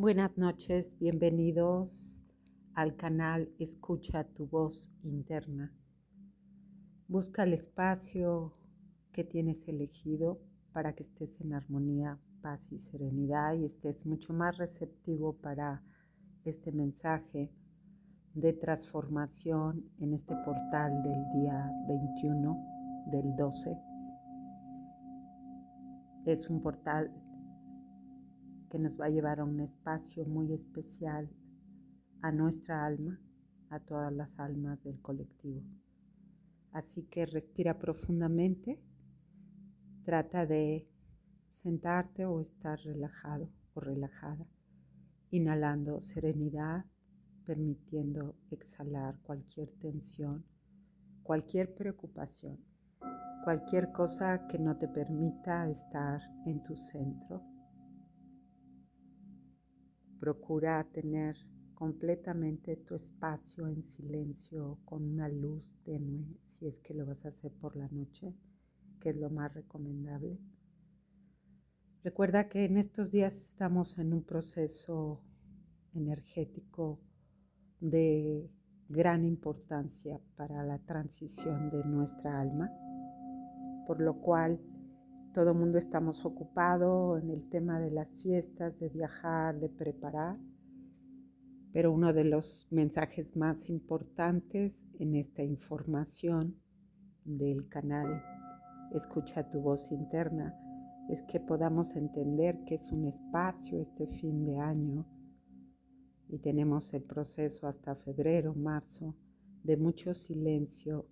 Buenas noches, bienvenidos al canal Escucha tu voz interna. Busca el espacio que tienes elegido para que estés en armonía, paz y serenidad y estés mucho más receptivo para este mensaje de transformación en este portal del día 21 del 12. Es un portal que nos va a llevar a un espacio muy especial a nuestra alma, a todas las almas del colectivo. Así que respira profundamente, trata de sentarte o estar relajado o relajada, inhalando serenidad, permitiendo exhalar cualquier tensión, cualquier preocupación, cualquier cosa que no te permita estar en tu centro Procura tener completamente tu espacio en silencio con una luz tenue si es que lo vas a hacer por la noche, que es lo más recomendable. Recuerda que en estos días estamos en un proceso energético de gran importancia para la transición de nuestra alma, por lo cual todo el mundo estamos ocupados en el tema de las fiestas, de viajar, de preparar. Pero uno de los mensajes más importantes en esta información del canal Escucha tu voz interna es que podamos entender que es un espacio este fin de año y tenemos el proceso hasta febrero, marzo, de mucho silencio,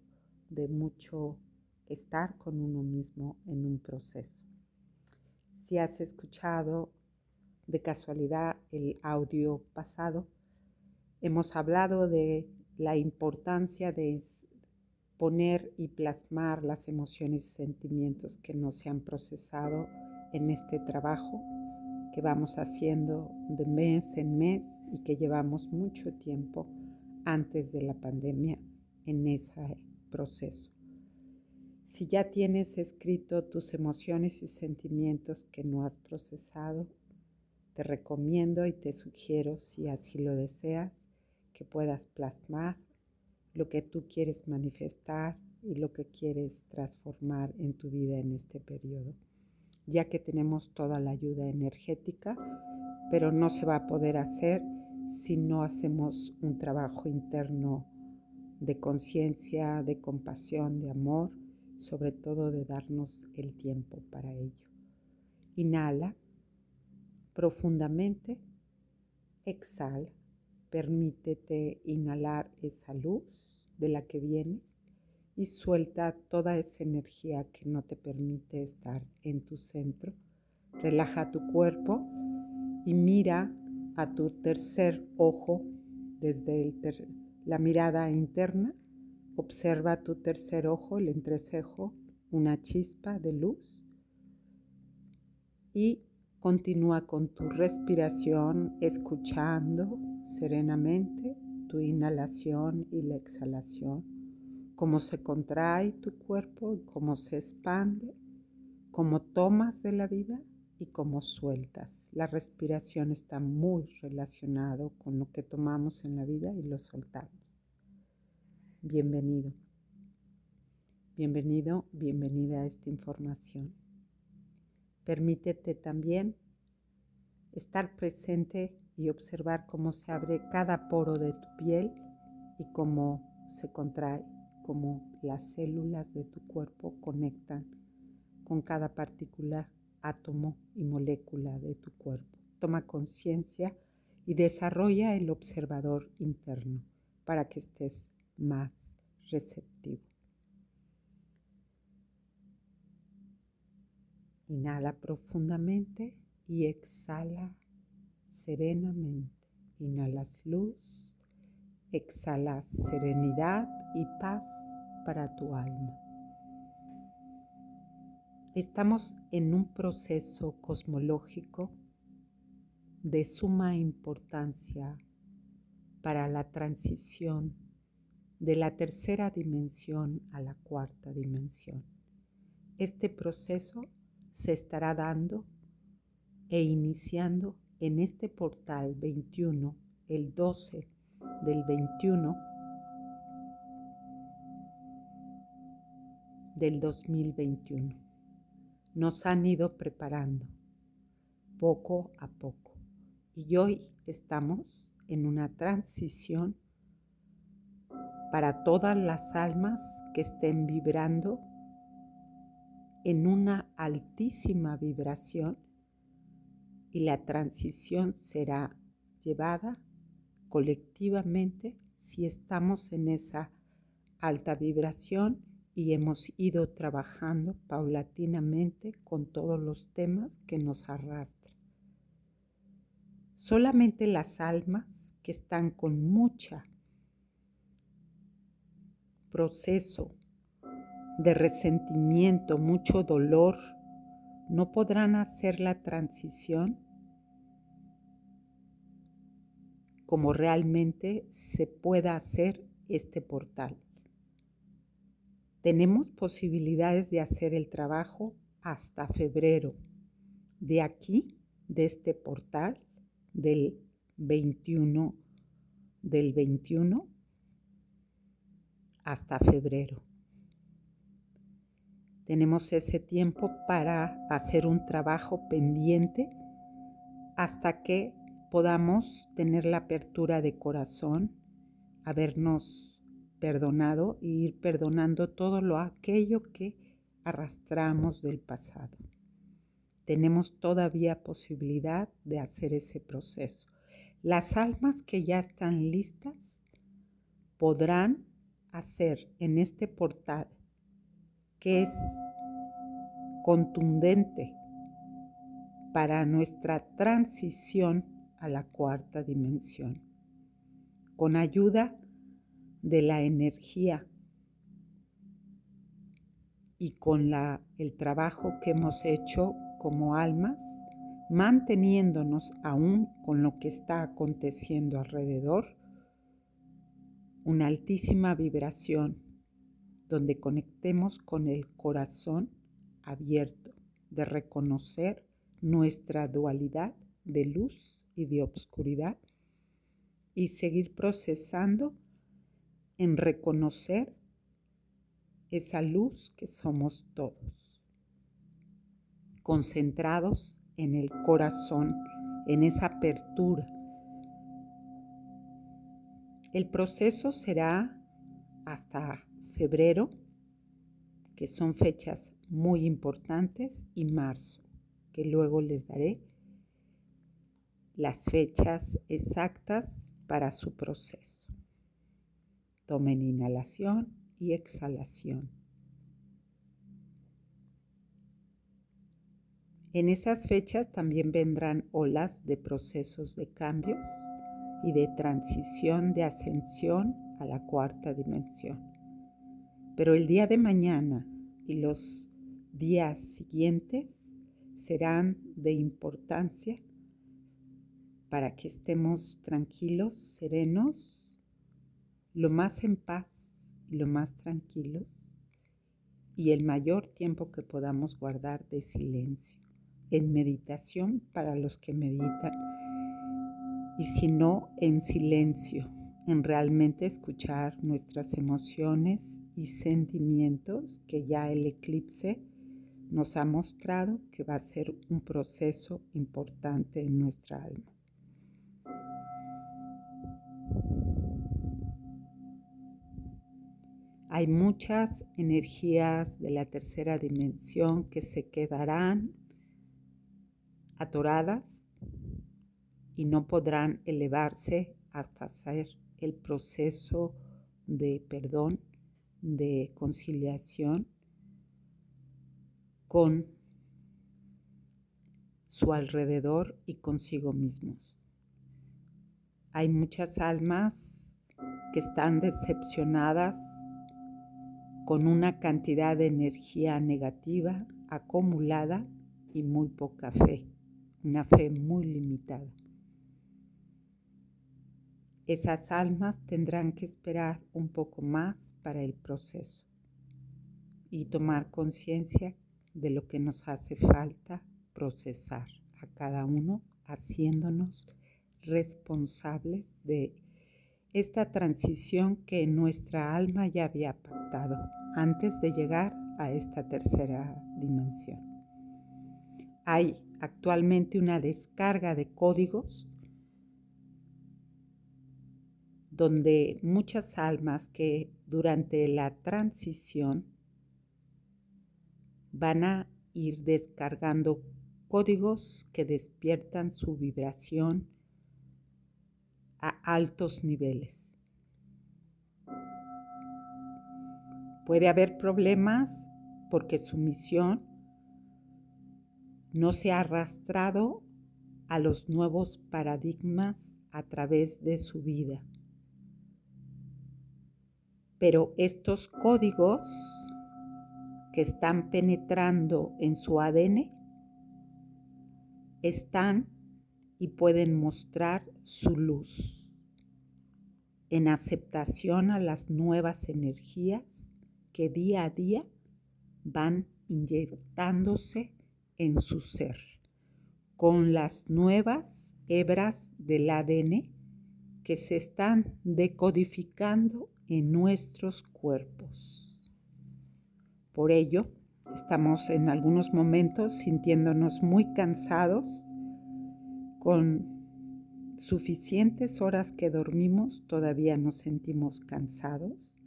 de mucho estar con uno mismo en un proceso. Si has escuchado de casualidad el audio pasado, hemos hablado de la importancia de poner y plasmar las emociones y sentimientos que no se han procesado en este trabajo que vamos haciendo de mes en mes y que llevamos mucho tiempo antes de la pandemia en ese proceso. Si ya tienes escrito tus emociones y sentimientos que no has procesado, te recomiendo y te sugiero, si así lo deseas, que puedas plasmar lo que tú quieres manifestar y lo que quieres transformar en tu vida en este periodo, ya que tenemos toda la ayuda energética, pero no se va a poder hacer si no hacemos un trabajo interno de conciencia, de compasión, de amor sobre todo de darnos el tiempo para ello. Inhala profundamente, exhala, permítete inhalar esa luz de la que vienes y suelta toda esa energía que no te permite estar en tu centro. Relaja tu cuerpo y mira a tu tercer ojo desde la mirada interna Observa tu tercer ojo, el entrecejo, una chispa de luz. Y continúa con tu respiración escuchando serenamente tu inhalación y la exhalación, cómo se contrae tu cuerpo y cómo se expande, cómo tomas de la vida y cómo sueltas. La respiración está muy relacionado con lo que tomamos en la vida y lo soltamos bienvenido. Bienvenido, bienvenida a esta información. Permítete también estar presente y observar cómo se abre cada poro de tu piel y cómo se contrae, cómo las células de tu cuerpo conectan con cada partícula, átomo y molécula de tu cuerpo. Toma conciencia y desarrolla el observador interno para que estés más receptivo. Inhala profundamente y exhala serenamente. Inhalas luz, exhalas serenidad y paz para tu alma. Estamos en un proceso cosmológico de suma importancia para la transición de la tercera dimensión a la cuarta dimensión. Este proceso se estará dando e iniciando en este portal 21, el 12 del 21 del 2021. Nos han ido preparando poco a poco y hoy estamos en una transición para todas las almas que estén vibrando en una altísima vibración y la transición será llevada colectivamente si estamos en esa alta vibración y hemos ido trabajando paulatinamente con todos los temas que nos arrastran. Solamente las almas que están con mucha proceso de resentimiento, mucho dolor, no podrán hacer la transición como realmente se pueda hacer este portal. Tenemos posibilidades de hacer el trabajo hasta febrero. De aquí, de este portal del 21 del 21 hasta febrero. Tenemos ese tiempo para hacer un trabajo pendiente hasta que podamos tener la apertura de corazón, habernos perdonado e ir perdonando todo lo aquello que arrastramos del pasado. Tenemos todavía posibilidad de hacer ese proceso. Las almas que ya están listas podrán hacer en este portal que es contundente para nuestra transición a la cuarta dimensión. Con ayuda de la energía y con el trabajo que hemos hecho como almas, manteniéndonos aún con lo que está aconteciendo alrededor, una altísima vibración donde conectemos con el corazón abierto de reconocer nuestra dualidad de luz y de obscuridad y seguir procesando en reconocer esa luz que somos todos, concentrados en el corazón, en esa apertura. El proceso será hasta febrero, que son fechas muy importantes, y marzo, que luego les daré las fechas exactas para su proceso. Tomen inhalación y exhalación. En esas fechas también vendrán olas de procesos de cambios y de transición de ascensión a la cuarta dimensión. Pero el día de mañana y los días siguientes serán de importancia para que estemos tranquilos, serenos, lo más en paz y lo más tranquilos y el mayor tiempo que podamos guardar de silencio, en meditación para los que meditan y si no, en silencio, en realmente escuchar nuestras emociones y sentimientos que ya el eclipse nos ha mostrado que va a ser un proceso importante en nuestra alma. Hay muchas energías de la tercera dimensión que se quedarán atoradas y no podrán elevarse hasta hacer el proceso de perdón, de conciliación con su alrededor y consigo mismos. Hay muchas almas que están decepcionadas con una cantidad de energía negativa acumulada y muy poca fe, una fe muy limitada. Esas almas tendrán que esperar un poco más para el proceso y tomar conciencia de lo que nos hace falta procesar a cada uno haciéndonos responsables de esta transición que nuestra alma ya había pactado antes de llegar a esta tercera dimensión. Hay actualmente una descarga de códigos donde muchas almas que durante la transición van a ir descargando códigos que despiertan su vibración a altos niveles. Puede haber problemas porque su misión no se ha arrastrado a los nuevos paradigmas a través de su vida. Pero estos códigos que están penetrando en su ADN están y pueden mostrar su luz en aceptación a las nuevas energías que día a día van inyectándose en su ser. Con las nuevas hebras del ADN que se están decodificando en nuestros cuerpos. Por ello, estamos en algunos momentos sintiéndonos muy cansados con suficientes horas que dormimos todavía nos sentimos cansados.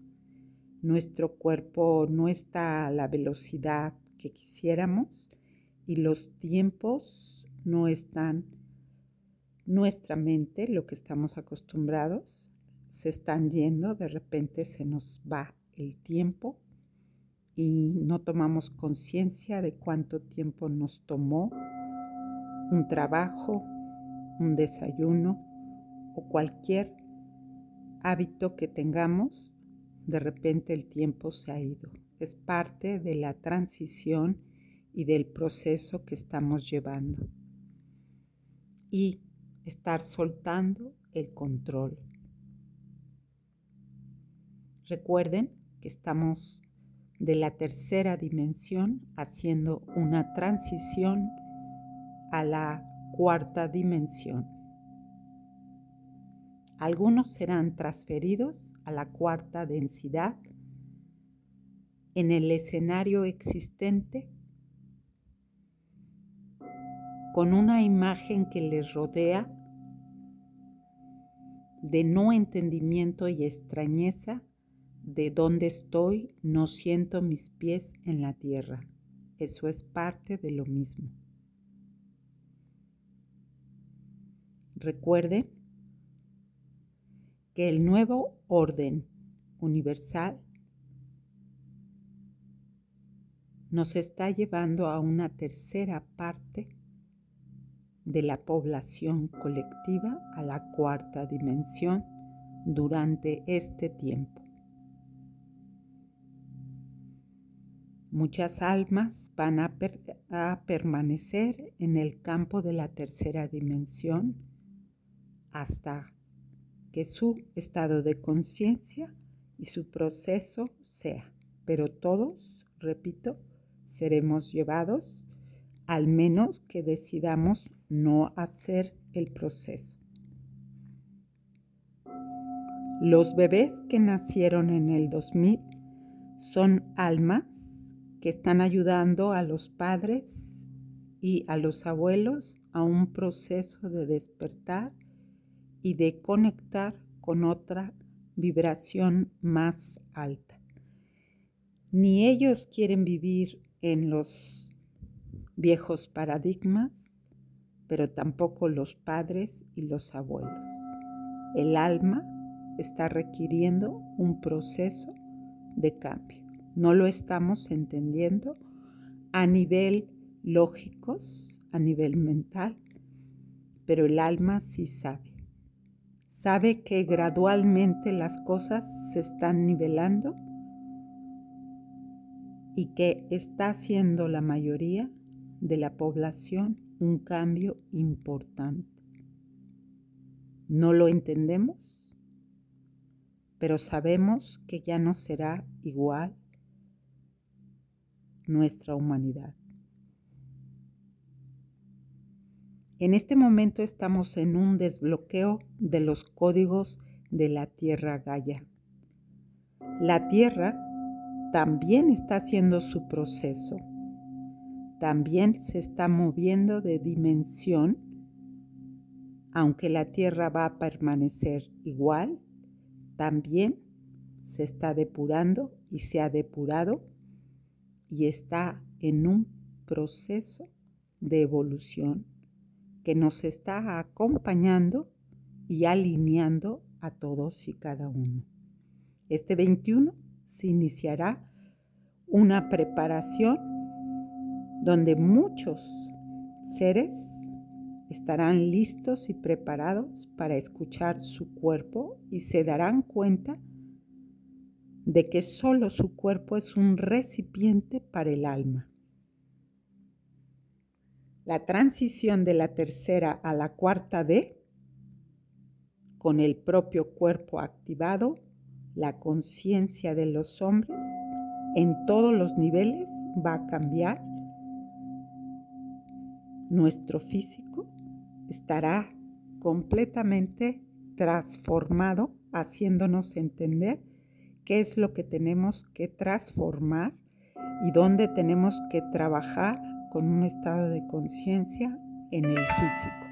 Nuestro cuerpo no está a la velocidad que quisiéramos y los tiempos no están, nuestra mente, lo que estamos acostumbrados, se están yendo, de repente se nos va el tiempo y no tomamos conciencia de cuánto tiempo nos tomó un trabajo, un desayuno o cualquier hábito que tengamos, de repente el tiempo se ha ido. Es parte de la transición y del proceso que estamos llevando. Y estar soltando el control. Recuerden que estamos de la tercera dimensión haciendo una transición a la cuarta dimensión. Algunos serán transferidos a la cuarta densidad en el escenario existente con una imagen que les rodea de no entendimiento y extrañeza de dónde estoy, no siento mis pies en la tierra. Eso es parte de lo mismo. Recuerden que el nuevo orden universal nos está llevando a una tercera parte de la población colectiva a la cuarta dimensión durante este tiempo. Muchas almas van a, permanecer en el campo de la tercera dimensión hasta que su estado de conciencia y su proceso sea. Pero todos, repito, seremos llevados al menos que decidamos no hacer el proceso. Los bebés que nacieron en el 2000 son almas que están ayudando a los padres y a los abuelos a un proceso de despertar y de conectar con otra vibración más alta. Ni ellos quieren vivir en los viejos paradigmas, pero tampoco los padres y los abuelos. El alma está requiriendo un proceso de cambio. No lo estamos entendiendo a nivel lógicos, a nivel mental, pero el alma sí sabe sabe que gradualmente las cosas se están nivelando y que está haciendo la mayoría de la población un cambio importante. No lo entendemos, pero sabemos que ya no será igual nuestra humanidad. En este momento estamos en un desbloqueo de los códigos de la Tierra Gaia. La Tierra también está haciendo su proceso. También se está moviendo de dimensión, aunque la Tierra va a permanecer igual, también se está depurando y se ha depurado y está en un proceso de evolución que nos está acompañando y alineando a todos y cada uno. Este 21 se iniciará una preparación donde muchos seres estarán listos y preparados para escuchar su cuerpo y se darán cuenta de que solo su cuerpo es un recipiente para el alma. La transición de la tercera a la cuarta D, con el propio cuerpo activado, la conciencia de los hombres en todos los niveles va a cambiar. Nuestro físico estará completamente transformado, haciéndonos entender qué es lo que tenemos que transformar y dónde tenemos que trabajar con un estado de conciencia en el físico.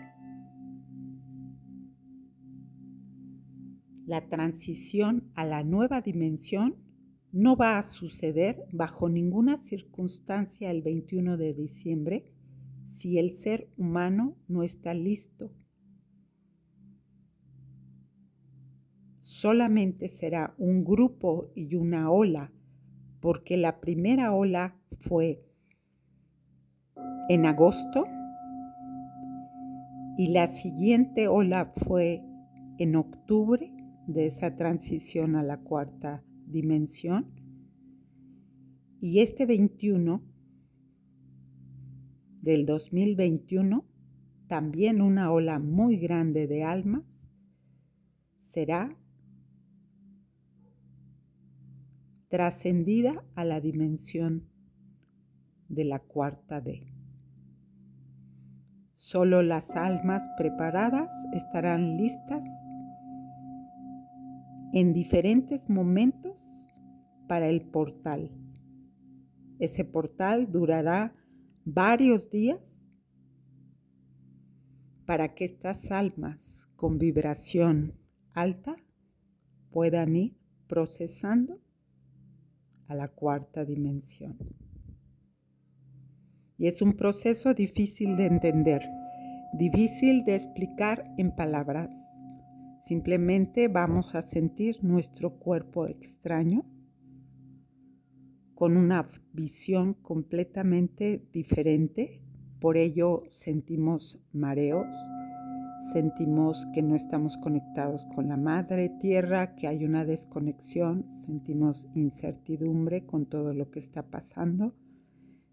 La transición a la nueva dimensión no va a suceder bajo ninguna circunstancia el 21 de diciembre si el ser humano no está listo. Solamente será un grupo y una ola, porque la primera ola fue en agosto y la siguiente ola fue en octubre de esa transición a la cuarta dimensión. Y este 21 del 2021, también una ola muy grande de almas, será trascendida a la dimensión de la cuarta D. Solo las almas preparadas estarán listas en diferentes momentos para el portal. Ese portal durará varios días para que estas almas con vibración alta puedan ir procesando a la cuarta dimensión. Y es un proceso difícil de entender, difícil de explicar en palabras Simplemente vamos a sentir nuestro cuerpo extraño con una visión completamente diferente. Por ello sentimos mareos, sentimos que no estamos conectados con la madre tierra, que hay una desconexión, sentimos incertidumbre con todo lo que está pasando.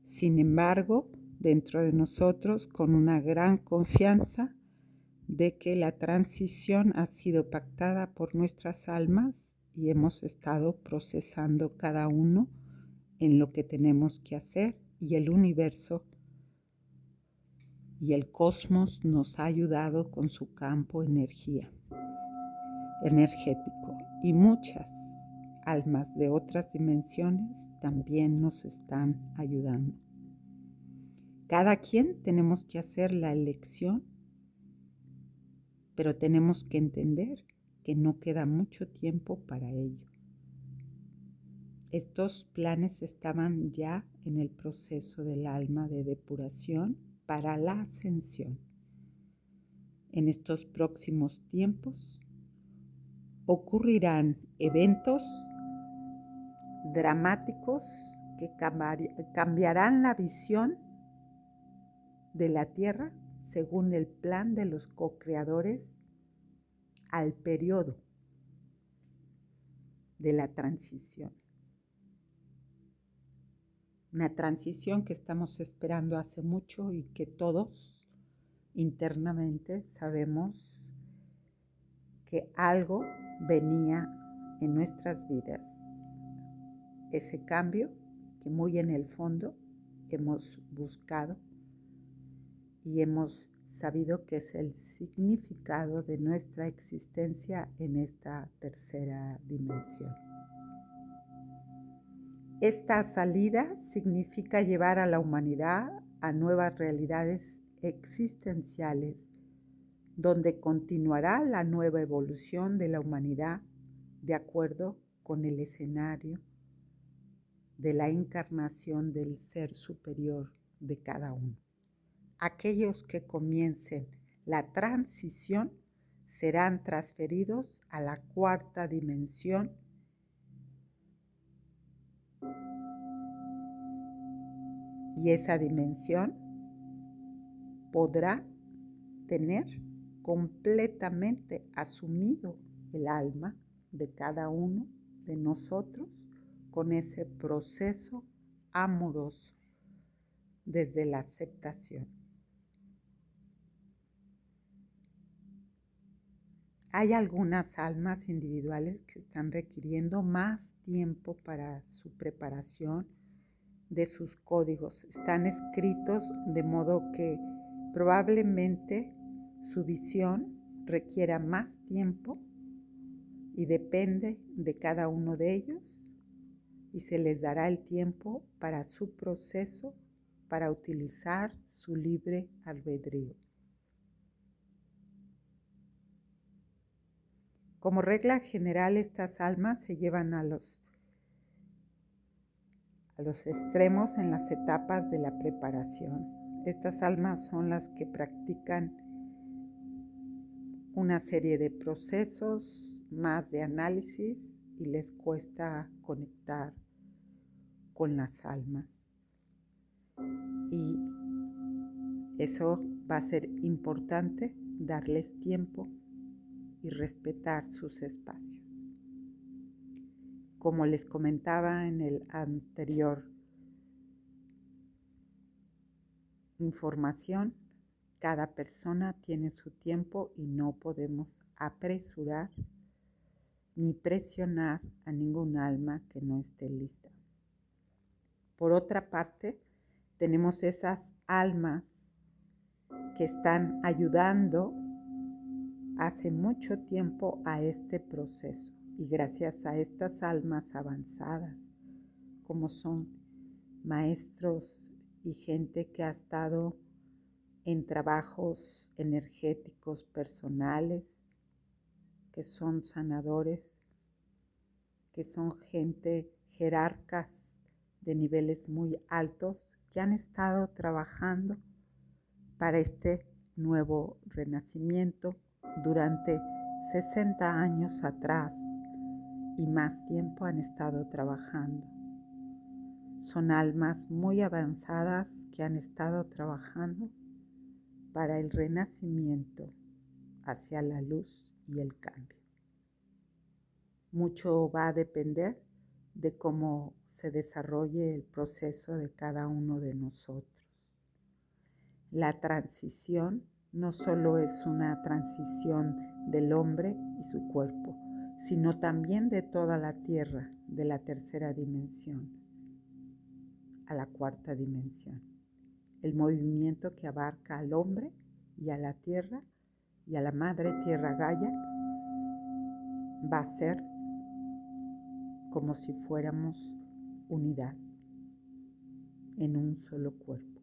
Sin embargo, dentro de nosotros, con una gran confianza, de que la transición ha sido pactada por nuestras almas y hemos estado procesando cada uno en lo que tenemos que hacer y el universo y el cosmos nos ha ayudado con su campo energía energético y muchas almas de otras dimensiones también nos están ayudando. Cada quien tenemos que hacer la elección pero tenemos que entender que no queda mucho tiempo para ello. Estos planes estaban ya en el proceso del alma de depuración para la ascensión. En estos próximos tiempos ocurrirán eventos dramáticos que cambiarán la visión de la Tierra según el plan de los co-creadores al periodo de la transición. Una transición que estamos esperando hace mucho y que todos internamente sabemos que algo venía en nuestras vidas. Ese cambio que muy en el fondo hemos buscado y hemos sabido que es el significado de nuestra existencia en esta tercera dimensión. Esta salida significa llevar a la humanidad a nuevas realidades existenciales, donde continuará la nueva evolución de la humanidad de acuerdo con el escenario de la encarnación del ser superior de cada uno. Aquellos que comiencen la transición serán transferidos a la cuarta dimensión y esa dimensión podrá tener completamente asumido el alma de cada uno de nosotros con ese proceso amoroso desde la aceptación. Hay algunas almas individuales que están requiriendo más tiempo para su preparación de sus códigos. Están escritos de modo que probablemente su visión requiera más tiempo y depende de cada uno de ellos y se les dará el tiempo para su proceso para utilizar su libre albedrío. Como regla general, estas almas se llevan a los, a los extremos en las etapas de la preparación. Estas almas son las que practican una serie de procesos más de análisis y les cuesta conectar con las almas. Y eso va a ser importante, darles tiempo y respetar sus espacios. Como les comentaba en el anterior información, cada persona tiene su tiempo y no podemos apresurar ni presionar a ningún alma que no esté lista. Por otra parte, tenemos esas almas que están ayudando hace mucho tiempo a este proceso y gracias a estas almas avanzadas, como son maestros y gente que ha estado en trabajos energéticos personales, que son sanadores, que son gente jerarcas de niveles muy altos, que han estado trabajando para este nuevo renacimiento durante 60 años atrás y más tiempo han estado trabajando. Son almas muy avanzadas que han estado trabajando para el renacimiento hacia la luz y el cambio. Mucho va a depender de cómo se desarrolle el proceso de cada uno de nosotros. La transición no solo es una transición del hombre y su cuerpo, sino también de toda la tierra, de la tercera dimensión a la cuarta dimensión el movimiento que abarca al hombre y a la tierra y a la madre tierra Gaia va a ser como si fuéramos unidad en un solo cuerpo,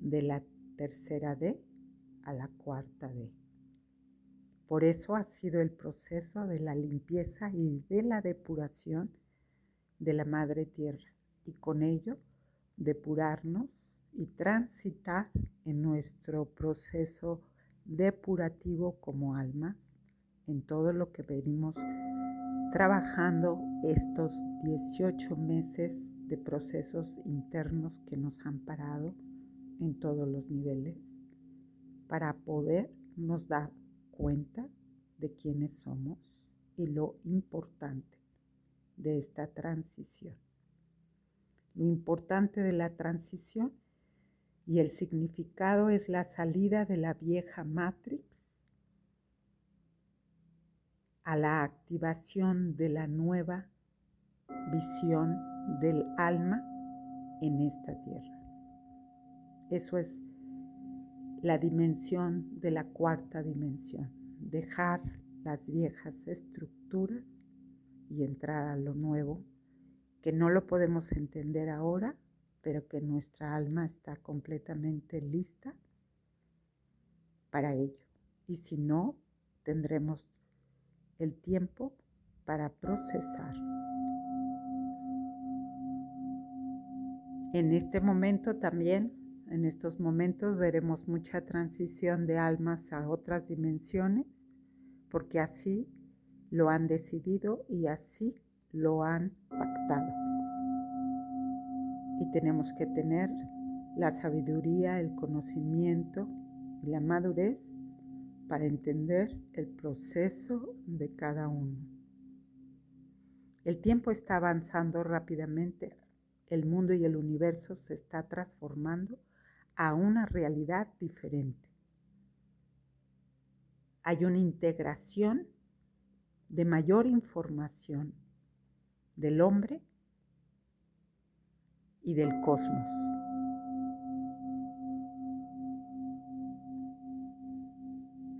de la tercera D a la cuarta D. Por eso ha sido el proceso de la limpieza y de la depuración de la madre tierra y con ello depurarnos y transitar en nuestro proceso depurativo como almas, en todo lo que venimos trabajando estos 18 meses de procesos internos que nos han parado en todos los niveles para poder nos dar cuenta de quiénes somos y lo importante de esta transición. Lo importante de la transición y el significado es la salida de la vieja Matrix a la activación de la nueva visión del alma en esta tierra. Eso es la dimensión de la cuarta dimensión, dejar las viejas estructuras y entrar a lo nuevo, que no lo podemos entender ahora, pero que nuestra alma está completamente lista para ello. Y si no, tendremos el tiempo para procesar. En este momento también, en estos momentos, veremos mucha transición de almas a otras dimensiones, porque así lo han decidido y así lo han pactado. Y tenemos que tener la sabiduría, el conocimiento y la madurez para entender el proceso de cada uno. El tiempo está avanzando rápidamente el mundo y el universo se está transformando a una realidad diferente. Hay una integración de mayor información del hombre y del cosmos.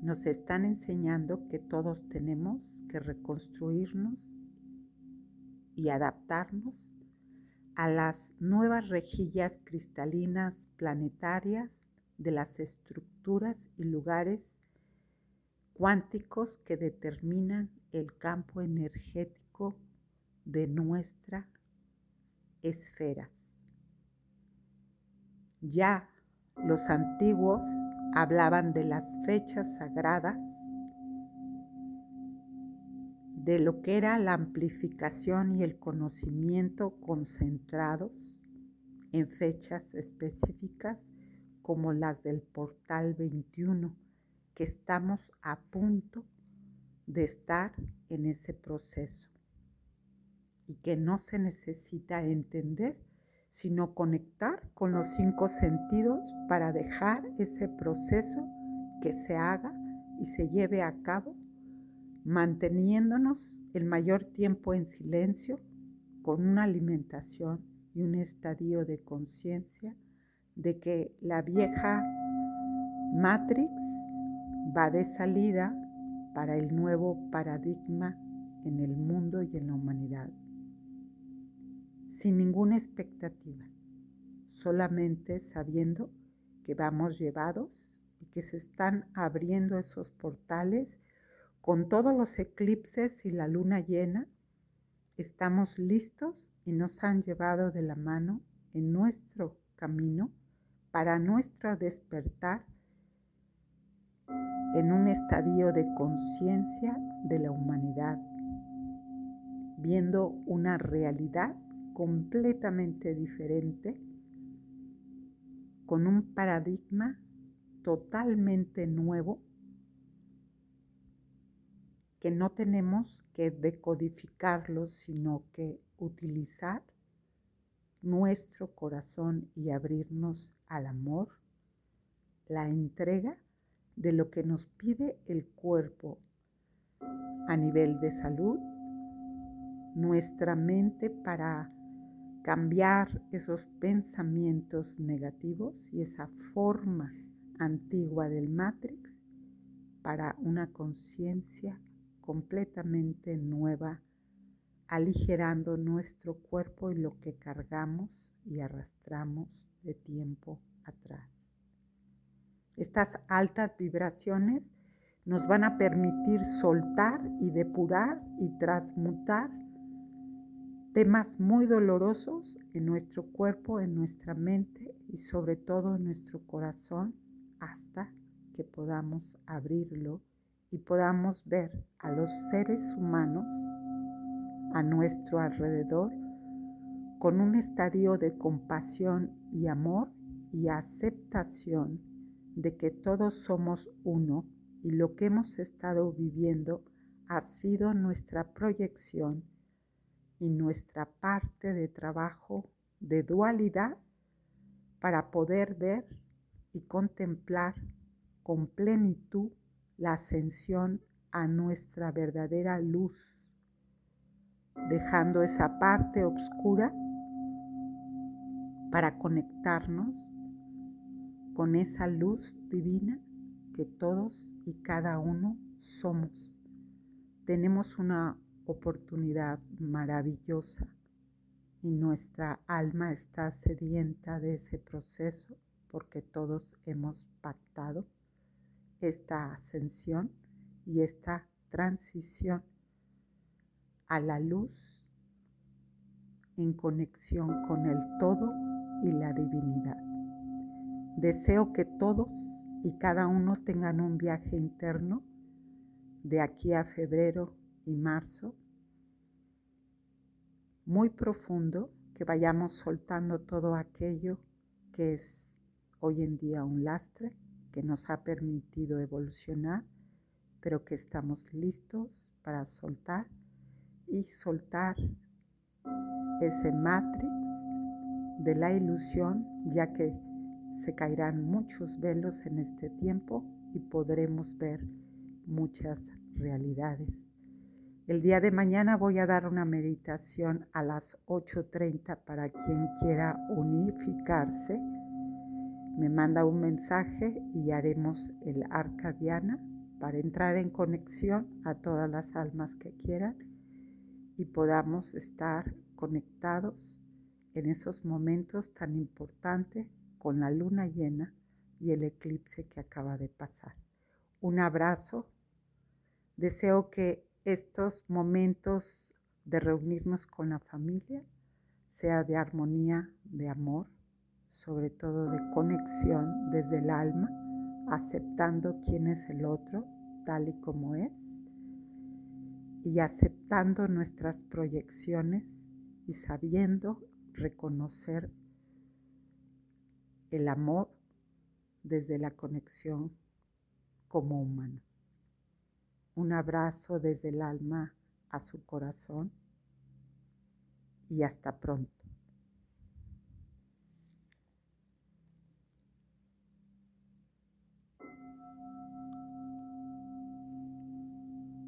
Nos están enseñando que todos tenemos que reconstruirnos y adaptarnos a las nuevas rejillas cristalinas planetarias de las estructuras y lugares cuánticos que determinan el campo energético de nuestras esferas. Ya los antiguos hablaban de las fechas sagradas de lo que era la amplificación y el conocimiento concentrados en fechas específicas como las del portal 21, que estamos a punto de estar en ese proceso y que no se necesita entender, sino conectar con los cinco sentidos para dejar ese proceso que se haga y se lleve a cabo manteniéndonos el mayor tiempo en silencio, con una alimentación y un estadio de conciencia de que la vieja Matrix va de salida para el nuevo paradigma en el mundo y en la humanidad, sin ninguna expectativa, solamente sabiendo que vamos llevados y que se están abriendo esos portales con todos los eclipses y la luna llena, estamos listos y nos han llevado de la mano en nuestro camino para nuestro despertar en un estadio de conciencia de la humanidad, viendo una realidad completamente diferente, con un paradigma totalmente nuevo que no tenemos que decodificarlo, sino que utilizar nuestro corazón y abrirnos al amor, la entrega de lo que nos pide el cuerpo a nivel de salud, nuestra mente para cambiar esos pensamientos negativos y esa forma antigua del Matrix para una conciencia completamente nueva, aligerando nuestro cuerpo y lo que cargamos y arrastramos de tiempo atrás. Estas altas vibraciones nos van a permitir soltar y depurar y transmutar temas muy dolorosos en nuestro cuerpo, en nuestra mente y sobre todo en nuestro corazón hasta que podamos abrirlo y podamos ver a los seres humanos a nuestro alrededor con un estadio de compasión y amor y aceptación de que todos somos uno y lo que hemos estado viviendo ha sido nuestra proyección y nuestra parte de trabajo de dualidad para poder ver y contemplar con plenitud la ascensión a nuestra verdadera luz, dejando esa parte oscura para conectarnos con esa luz divina que todos y cada uno somos. Tenemos una oportunidad maravillosa y nuestra alma está sedienta de ese proceso porque todos hemos pactado esta ascensión y esta transición a la luz en conexión con el todo y la divinidad. Deseo que todos y cada uno tengan un viaje interno de aquí a febrero y marzo muy profundo, que vayamos soltando todo aquello que es hoy en día un lastre, que nos ha permitido evolucionar, pero que estamos listos para soltar y soltar ese matrix de la ilusión, ya que se caerán muchos velos en este tiempo y podremos ver muchas realidades. El día de mañana voy a dar una meditación a las 8.30 para quien quiera unificarse. Me manda un mensaje y haremos el arca diana para entrar en conexión a todas las almas que quieran y podamos estar conectados en esos momentos tan importantes con la luna llena y el eclipse que acaba de pasar. Un abrazo. Deseo que estos momentos de reunirnos con la familia sea de armonía, de amor, sobre todo de conexión desde el alma, aceptando quién es el otro tal y como es y aceptando nuestras proyecciones y sabiendo reconocer el amor desde la conexión como humano. Un abrazo desde el alma a su corazón y hasta pronto.